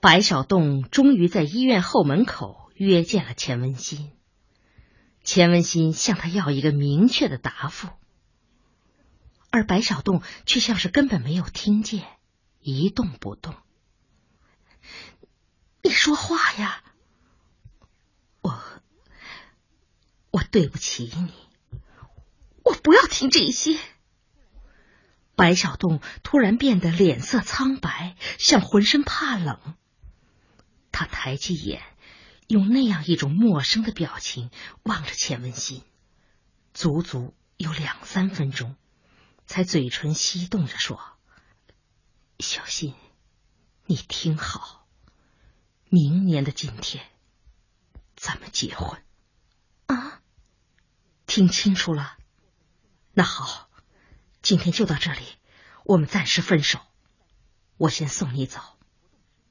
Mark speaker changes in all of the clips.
Speaker 1: 白小栋终于在医院后门口约见了钱文新。钱文新向他要一个明确的答复，而白小栋却像是根本没有听见，一动不动。
Speaker 2: 你说话呀！
Speaker 1: 我，我对不起你。
Speaker 2: 我不要听这些。
Speaker 1: 白小栋突然变得脸色苍白，像浑身怕冷。他抬起眼。用那样一种陌生的表情望着钱文新，足足有两三分钟，才嘴唇翕动着说：“小新，你听好，明年的今天，咱们结婚。”
Speaker 2: 啊，
Speaker 1: 听清楚了。那好，今天就到这里，我们暂时分手。我先送你走，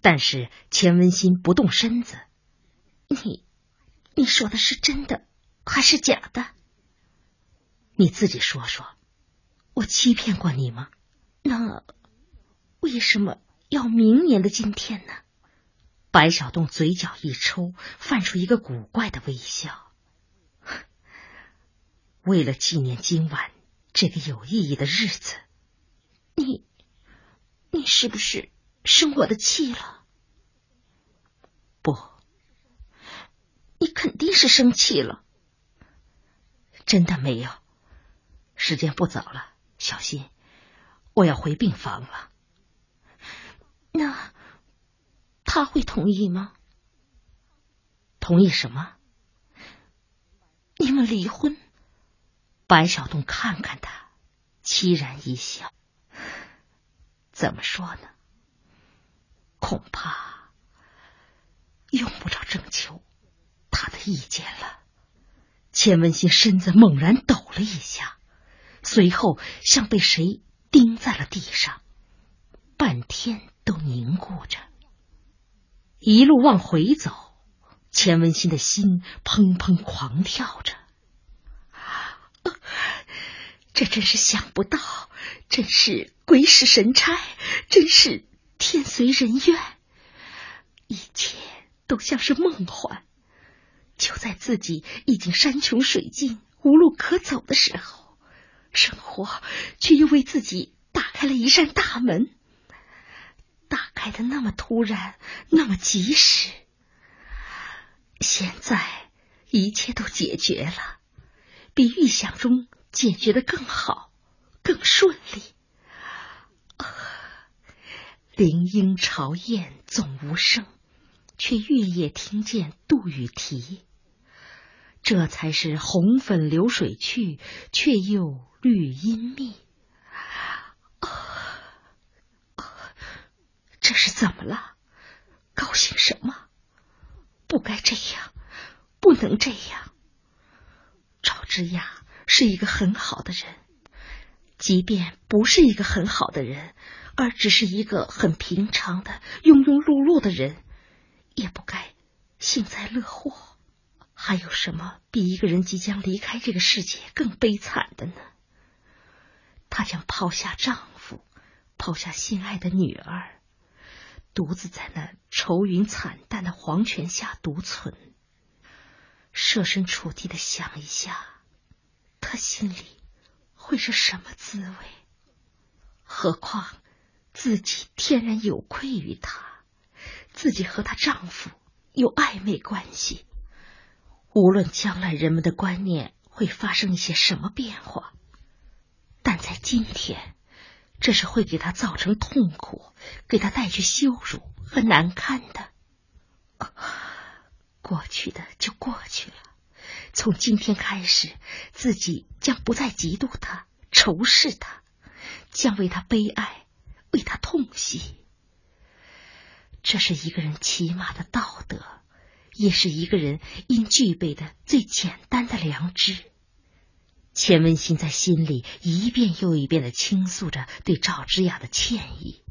Speaker 1: 但是钱文新不动身子。
Speaker 2: 你，你说的是真的还是假的？
Speaker 1: 你自己说说，我欺骗过你吗？
Speaker 2: 那为什么要明年的今天呢？
Speaker 1: 白小栋嘴角一抽，泛出一个古怪的微笑。为了纪念今晚这个有意义的日子，
Speaker 2: 你，你是不是生我的气了？
Speaker 1: 不。
Speaker 2: 你肯定是生气了，
Speaker 1: 真的没有。时间不早了，小心，我要回病房了。
Speaker 2: 那他会同意吗？
Speaker 1: 同意什么？
Speaker 2: 你们离婚？
Speaker 1: 白小栋看看他，凄然一笑。怎么说呢？恐怕用不着征求。他的意见了，钱文新身子猛然抖了一下，随后像被谁钉在了地上，半天都凝固着。一路往回走，钱文新的心砰砰狂跳着。
Speaker 2: 这真是想不到，真是鬼使神差，真是天随人愿，一切都像是梦幻。就在自己已经山穷水尽、无路可走的时候，生活却又为自己打开了一扇大门。打开的那么突然，那么及时。现在一切都解决了，比预想中解决的更好、更顺利。
Speaker 1: 啊林莺巢燕总无声，却月夜听见杜宇啼。这才是红粉流水去，却又绿阴密。
Speaker 2: 这是怎么了？高兴什么？不该这样，不能这样。赵之雅是一个很好的人，即便不是一个很好的人，而只是一个很平常的庸庸碌碌的人，也不该幸灾乐祸。还有什么比一个人即将离开这个世界更悲惨的呢？她将抛下丈夫，抛下心爱的女儿，独自在那愁云惨淡的黄泉下独存。设身处地的想一下，她心里会是什么滋味？何况自己天然有愧于他，自己和她丈夫有暧昧关系。无论将来人们的观念会发生一些什么变化，但在今天，这是会给他造成痛苦、给他带去羞辱和难堪的。过去的就过去了，从今天开始，自己将不再嫉妒他、仇视他，将为他悲哀，为他痛惜。这是一个人起码的道德。也是一个人应具备的最简单的良知。钱文新在心里一遍又一遍的倾诉着对赵之雅的歉意，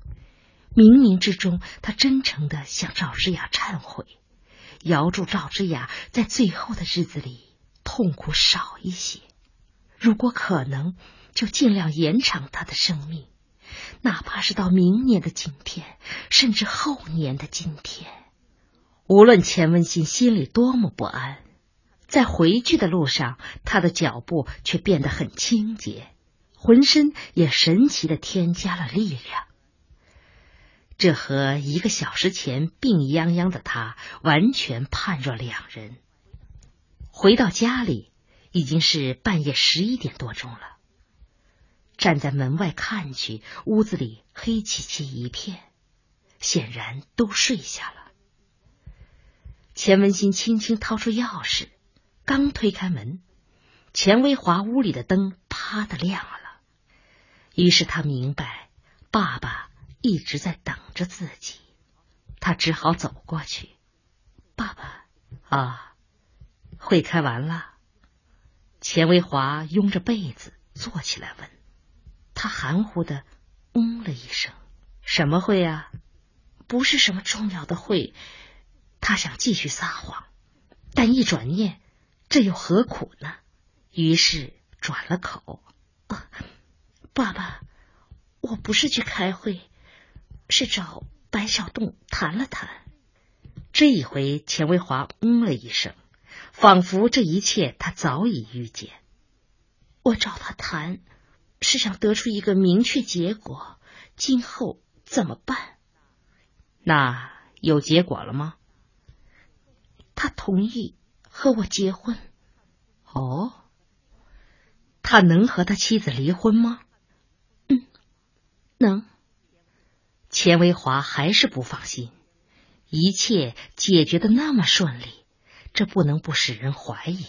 Speaker 2: 冥冥之中，他真诚的向赵之雅忏悔，遥祝赵之雅在最后的日子里痛苦少一些，如果可能，就尽量延长他的生命，
Speaker 3: 哪怕是到明年的今天，甚至后年的今天，
Speaker 2: 无论钱文新心里多么不安，在回去的路上，他的脚步却变得很清洁，浑身也神奇的添加了力量。这和一个小时前病殃殃的他完全判若两人。回到家里，已经是半夜十一点多钟了。站在门外看去，屋子里黑漆漆一片，显然都睡下了。钱文新轻轻掏出钥匙，刚推开门，钱维华屋里的灯啪的亮了。于是他明白，爸爸一直在等着自己，他只好走过去。爸爸，啊，会开完了。钱维华拥着被子坐起来问。他含糊的嗯了一声：“什么会啊？
Speaker 3: 不是什么重要的会。”他想继续撒谎，但一转念，这又何苦呢？于是转了口：“爸爸，我不是去开会，是找白小栋谈了谈。”
Speaker 2: 这一回，钱维华嗯了一声，仿佛这一切他早已预见。
Speaker 3: 我找他谈。是想得出一个明确结果，今后怎么办？
Speaker 2: 那有结果了吗？
Speaker 3: 他同意和我结婚。
Speaker 2: 哦，他能和他妻子离婚吗？
Speaker 3: 嗯，能。
Speaker 2: 钱维华还是不放心，一切解决的那么顺利，这不能不使人怀疑。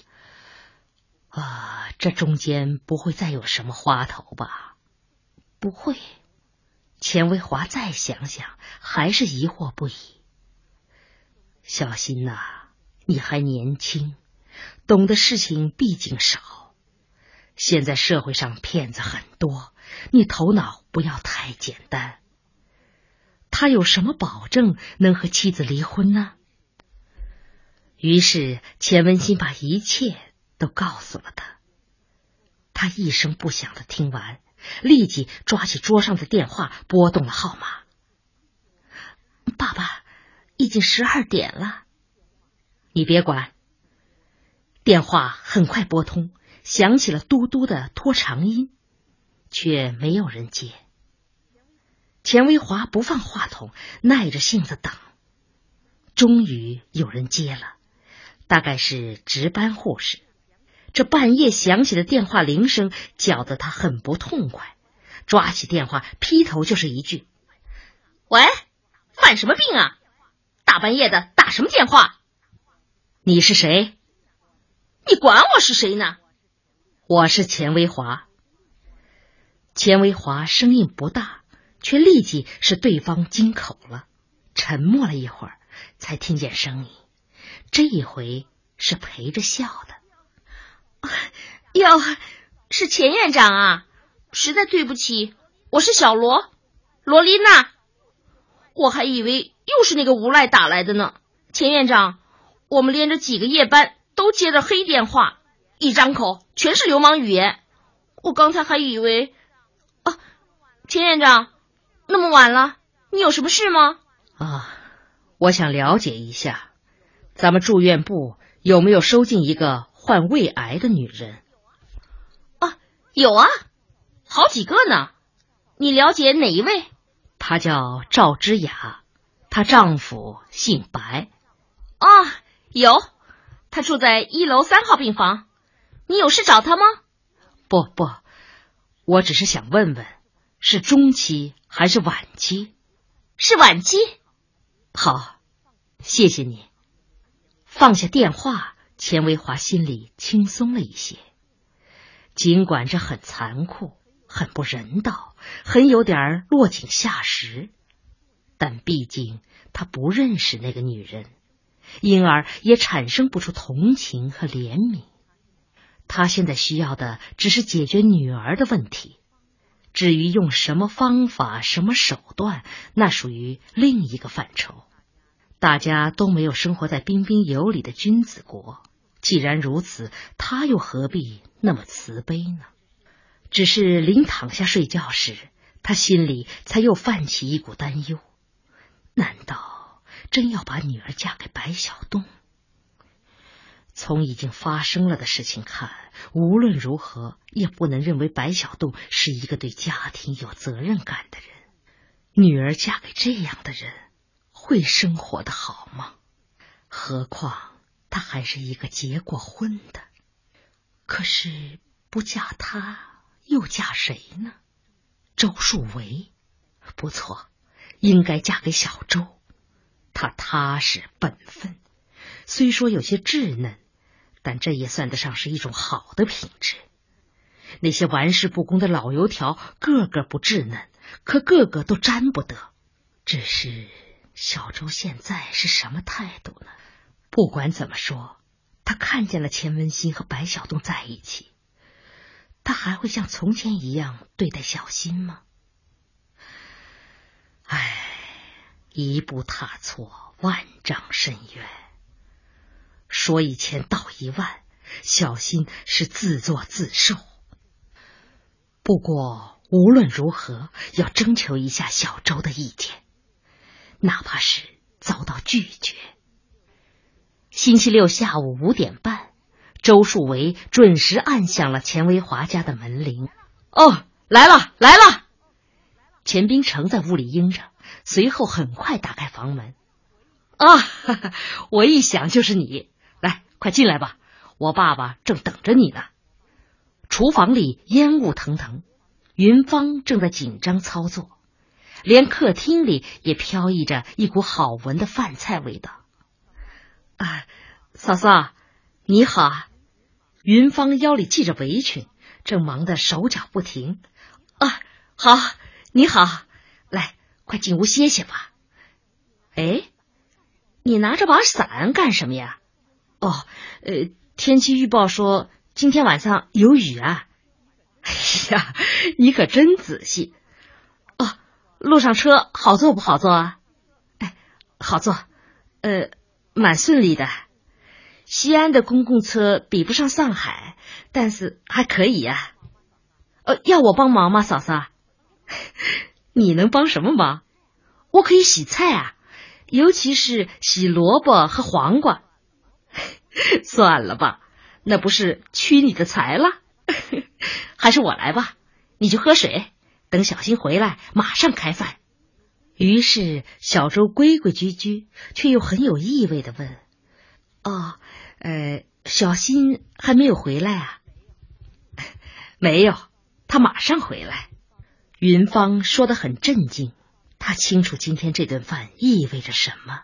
Speaker 2: 啊，这中间不会再有什么花头吧？
Speaker 3: 不会。
Speaker 2: 钱维华再想想，还是疑惑不已。小心呐，你还年轻，懂的事情毕竟少。现在社会上骗子很多，你头脑不要太简单。他有什么保证能和妻子离婚呢？于是钱文新把一切。都告诉了他，他一声不响的听完，立即抓起桌上的电话拨动了号码。
Speaker 3: 爸爸，已经十二点了，
Speaker 2: 你别管。电话很快拨通，响起了嘟嘟的拖长音，却没有人接。钱维华不放话筒，耐着性子等，终于有人接了，大概是值班护士。这半夜响起的电话铃声搅得他很不痛快，抓起电话劈头就是一句：“
Speaker 4: 喂，犯什么病啊？大半夜的打什么电话？
Speaker 2: 你是谁？
Speaker 4: 你管我是谁呢？
Speaker 2: 我是钱维华。”钱维华声音不大，却立即使对方惊口了。沉默了一会儿，才听见声音，这一回是陪着笑的。
Speaker 4: 哟，是钱院长啊！实在对不起，我是小罗，罗丽娜。我还以为又是那个无赖打来的呢。钱院长，我们连着几个夜班都接着黑电话，一张口全是流氓语言。我刚才还以为……啊，钱院长，那么晚了，你有什么事吗？
Speaker 2: 啊，我想了解一下，咱们住院部有没有收进一个。患胃癌的女人
Speaker 4: 啊，有啊，好几个呢。你了解哪一位？
Speaker 2: 她叫赵之雅，她丈夫姓白。
Speaker 4: 啊，有，他住在一楼三号病房。你有事找他吗？
Speaker 2: 不不，我只是想问问，是中期还是晚期？
Speaker 4: 是晚期。
Speaker 2: 好，谢谢你。放下电话。钱维华心里轻松了一些，尽管这很残酷、很不人道、很有点落井下石，但毕竟他不认识那个女人，因而也产生不出同情和怜悯。他现在需要的只是解决女儿的问题，至于用什么方法、什么手段，那属于另一个范畴。大家都没有生活在彬彬有礼的君子国。既然如此，他又何必那么慈悲呢？只是临躺下睡觉时，他心里才又泛起一股担忧：难道真要把女儿嫁给白小东？从已经发生了的事情看，无论如何也不能认为白小栋是一个对家庭有责任感的人。女儿嫁给这样的人，会生活的好吗？何况他还是一个结过婚的。可是不嫁他，又嫁谁呢？周树维，不错，应该嫁给小周。他踏实本分，虽说有些稚嫩。但这也算得上是一种好的品质。那些玩世不恭的老油条，个个不稚嫩，可个个都沾不得。只是小周现在是什么态度呢？不管怎么说，他看见了钱文新和白小东在一起，他还会像从前一样对待小新吗？唉，一步踏错，万丈深渊。说一千道一万，小心是自作自受。不过无论如何，要征求一下小周的意见，哪怕是遭到拒绝。星期六下午五点半，周树维准时按响了钱维华家的门铃。哦，来了来了！钱冰城在屋里应着，随后很快打开房门。啊，我一想就是你。来快进来吧，我爸爸正等着你呢。厨房里烟雾腾腾，云芳正在紧张操作，连客厅里也飘溢着一股好闻的饭菜味道。啊，嫂嫂，你好！云芳腰里系着围裙，正忙得手脚不停。啊，好，你好，快进屋歇歇吧。哎，你拿着把伞干什么呀？哦，呃，天气预报说今天晚上有雨啊！哎呀，你可真仔细。哦，路上车好坐不好坐啊？哎，好坐，呃，蛮顺利的。西安的公共车比不上上海，但是还可以呀。呃，要我帮忙吗，嫂嫂？你能帮什么忙？我可以洗菜啊，尤其是洗萝卜和黄瓜。算了吧，那不是屈你的才了？还是我来吧，你去喝水，等小新回来马上开饭。于是小周规规矩矩，却又很有意味的问：“哦，呃，小新还没有回来啊？”“ 没有，他马上回来。”云芳说的很镇静，他清楚今天这顿饭意味着什么。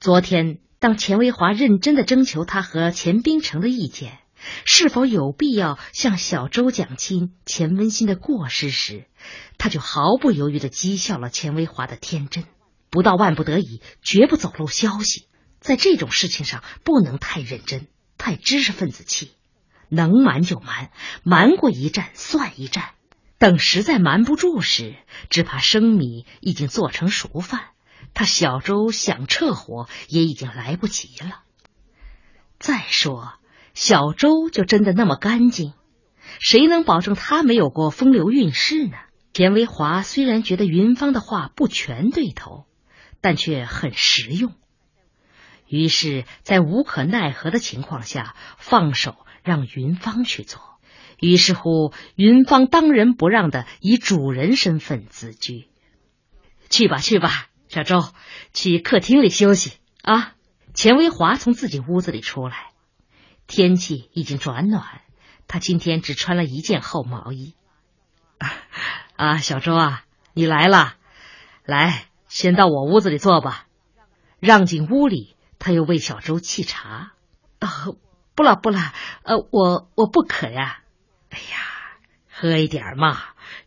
Speaker 2: 昨天。当钱维华认真的征求他和钱冰城的意见，是否有必要向小周讲清钱温馨的过失时，他就毫不犹豫的讥笑了钱维华的天真。不到万不得已，绝不走漏消息。在这种事情上，不能太认真，太知识分子气。能瞒就瞒，瞒过一战算一战。等实在瞒不住时，只怕生米已经做成熟饭。他小周想撤火也已经来不及了。再说，小周就真的那么干净？谁能保证他没有过风流韵事呢？田维华虽然觉得云芳的话不全对头，但却很实用。于是，在无可奈何的情况下，放手让云芳去做。于是乎，云芳当仁不让的以主人身份自居。去吧，去吧。小周，去客厅里休息啊！钱维华从自己屋子里出来，天气已经转暖，他今天只穿了一件厚毛衣。啊，小周啊，你来了，来，先到我屋子里坐吧。让进屋里，他又为小周沏茶。啊，不了不了，呃，我我不渴呀。哎呀，喝一点嘛，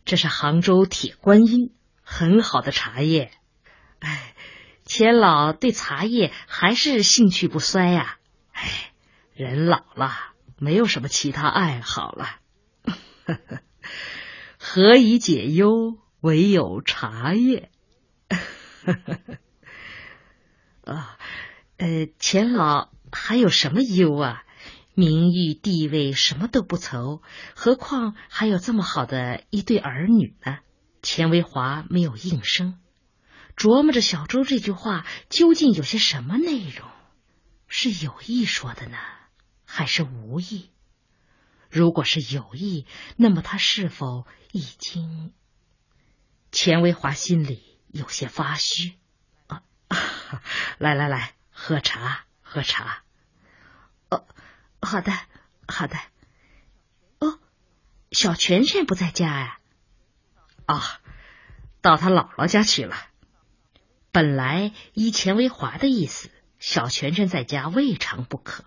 Speaker 2: 这是杭州铁观音，很好的茶叶。哎，钱老对茶叶还是兴趣不衰呀。哎，人老了，没有什么其他爱好了。何以解忧，唯有茶叶。啊，呃，钱老还有什么忧啊？名誉地位什么都不愁，何况还有这么好的一对儿女呢？钱维华没有应声，琢磨着小周这句话究竟有些什么内容，是有意说的呢，还是无意？如果是有意，那么他是否已经？钱维华心里有些发虚。啊，来来来，喝茶，喝茶。
Speaker 3: 哦，好的，好的。哦，小泉泉不在家呀？
Speaker 2: 啊，到他姥姥家去了。本来依钱维华的意思，小泉泉在家未尝不可，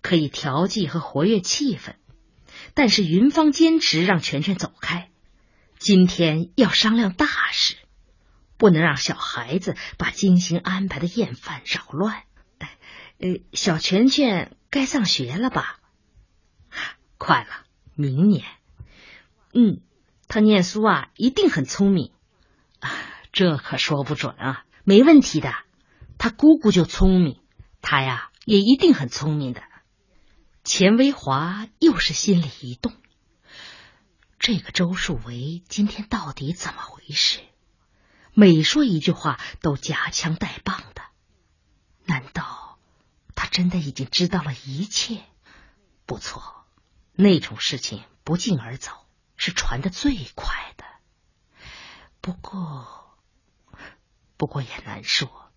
Speaker 2: 可以调剂和活跃气氛。但是云芳坚持让泉泉走开，今天要商量大事，不能让小孩子把精心安排的宴饭扰乱。
Speaker 3: 呃，小泉泉该上学了吧？
Speaker 2: 快了，明年。
Speaker 3: 嗯，他念书啊，一定很聪明。
Speaker 2: 啊这可说不准啊，没问题的。他姑姑就聪明，他呀也一定很聪明的。钱维华又是心里一动，这个周树维今天到底怎么回事？每说一句话都夹枪带棒的，难道他真的已经知道了一切？不错，那种事情不胫而走是传的最快的。不过，不过也难说。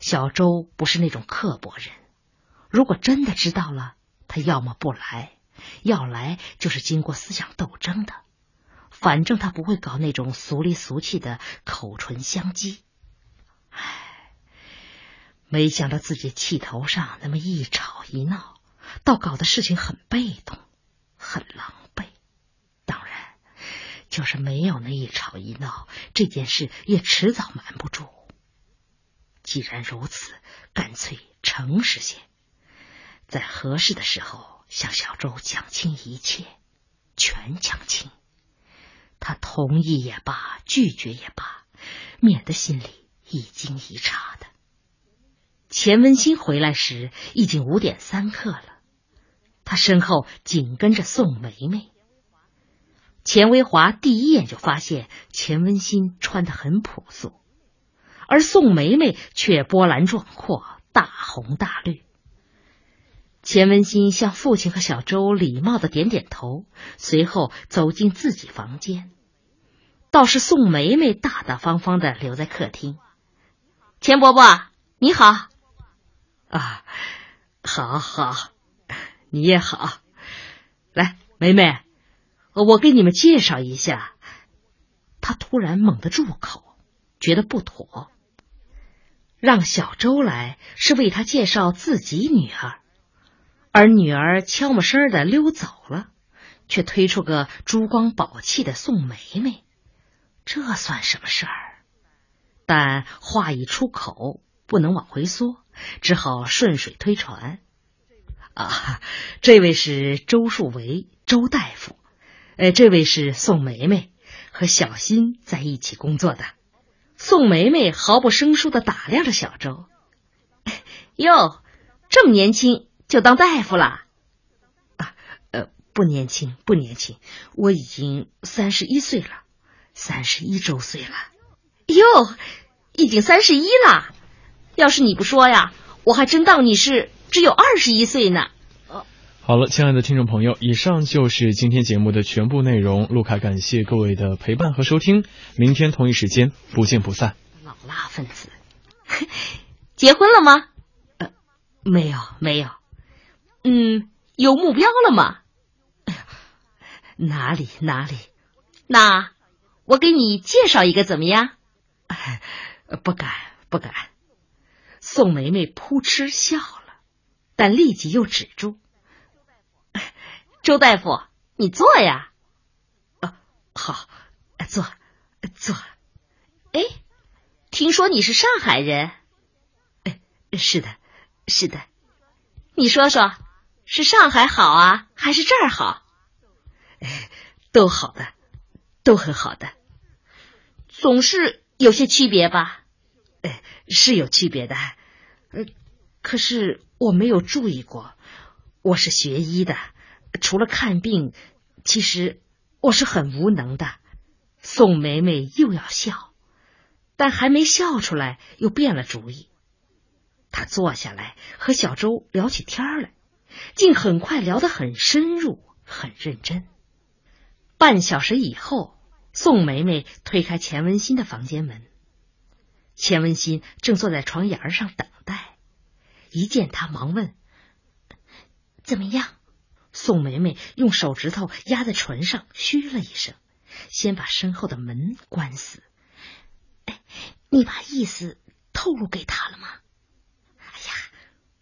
Speaker 2: 小周不是那种刻薄人，如果真的知道了。他要么不来，要来就是经过思想斗争的。反正他不会搞那种俗里俗气的口唇相讥。唉，没想到自己气头上那么一吵一闹，倒搞得事情很被动，很狼狈。当然，就是没有那一吵一闹，这件事也迟早瞒不住。既然如此，干脆诚实些。在合适的时候向小周讲清一切，全讲清。他同意也罢，拒绝也罢，免得心里一惊一乍的。钱文新回来时已经五点三刻了，他身后紧跟着宋梅梅。钱维华第一眼就发现钱文新穿的很朴素，而宋梅梅却波澜壮阔，大红大绿。钱文新向父亲和小周礼貌的点点头，随后走进自己房间。倒是宋梅梅大大方方的留在客厅。
Speaker 4: 钱伯伯，你好。
Speaker 2: 啊，好好，你也好。来，梅梅，我给你们介绍一下。他突然猛地住口，觉得不妥。让小周来是为他介绍自己女儿。而女儿悄没声的溜走了，却推出个珠光宝气的宋梅梅，这算什么事儿？但话一出口，不能往回缩，只好顺水推船。啊，这位是周树维，周大夫。呃，这位是宋梅梅，和小新在一起工作的。宋梅梅毫不生疏的打量着小周，
Speaker 4: 哟，这么年轻。就当大夫了，
Speaker 2: 啊，呃，不年轻，不年轻，我已经三十一岁了，三十一周岁了。
Speaker 4: 哟，已经三十一了。要是你不说呀，我还真当你是只有二十一岁呢。
Speaker 5: 好了，亲爱的听众朋友，以上就是今天节目的全部内容。卢卡感谢各位的陪伴和收听，明天同一时间不见不散。
Speaker 2: 老辣分子，
Speaker 4: 结婚了吗？
Speaker 2: 呃，没有，没有。
Speaker 4: 嗯，有目标了吗？
Speaker 2: 哪里哪里？
Speaker 4: 那我给你介绍一个怎么样？
Speaker 2: 哎，不敢不敢。宋梅梅扑哧笑了，但立即又止住。
Speaker 4: 周大夫，你坐呀。
Speaker 2: 啊，好，坐坐。
Speaker 4: 哎，听说你是上海人？
Speaker 2: 哎，是的，是的。
Speaker 4: 你说说。是上海好啊，还是这儿好？
Speaker 2: 哎，都好的，都很好的，
Speaker 4: 总是有些区别吧？
Speaker 2: 是有区别的，呃，可是我没有注意过。我是学医的，除了看病，其实我是很无能的。宋梅梅又要笑，但还没笑出来，又变了主意。她坐下来和小周聊起天来，竟很快聊得很深入、很认真。半小时以后，宋梅梅推开钱文新的房间门，钱文新正坐在床沿上等待。一见他，忙问：“怎么样？”宋梅梅用手指头压在唇上，嘘了一声，先把身后的门关死。哎，你把意思透露给他了吗？哎呀，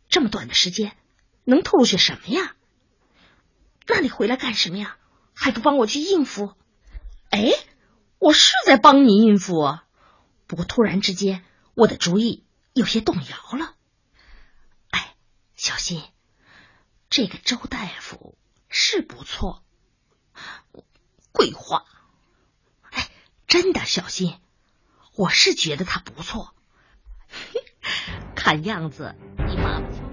Speaker 2: 这么短的时间，能透露些什么呀？那你回来干什么呀？还不帮我去应付？哎，我是在帮你应付啊。我突然之间，我的主意有些动摇了。哎，小心。这个周大夫是不错，鬼话，哎，真的小心，我是觉得他不错，看样子你妈妈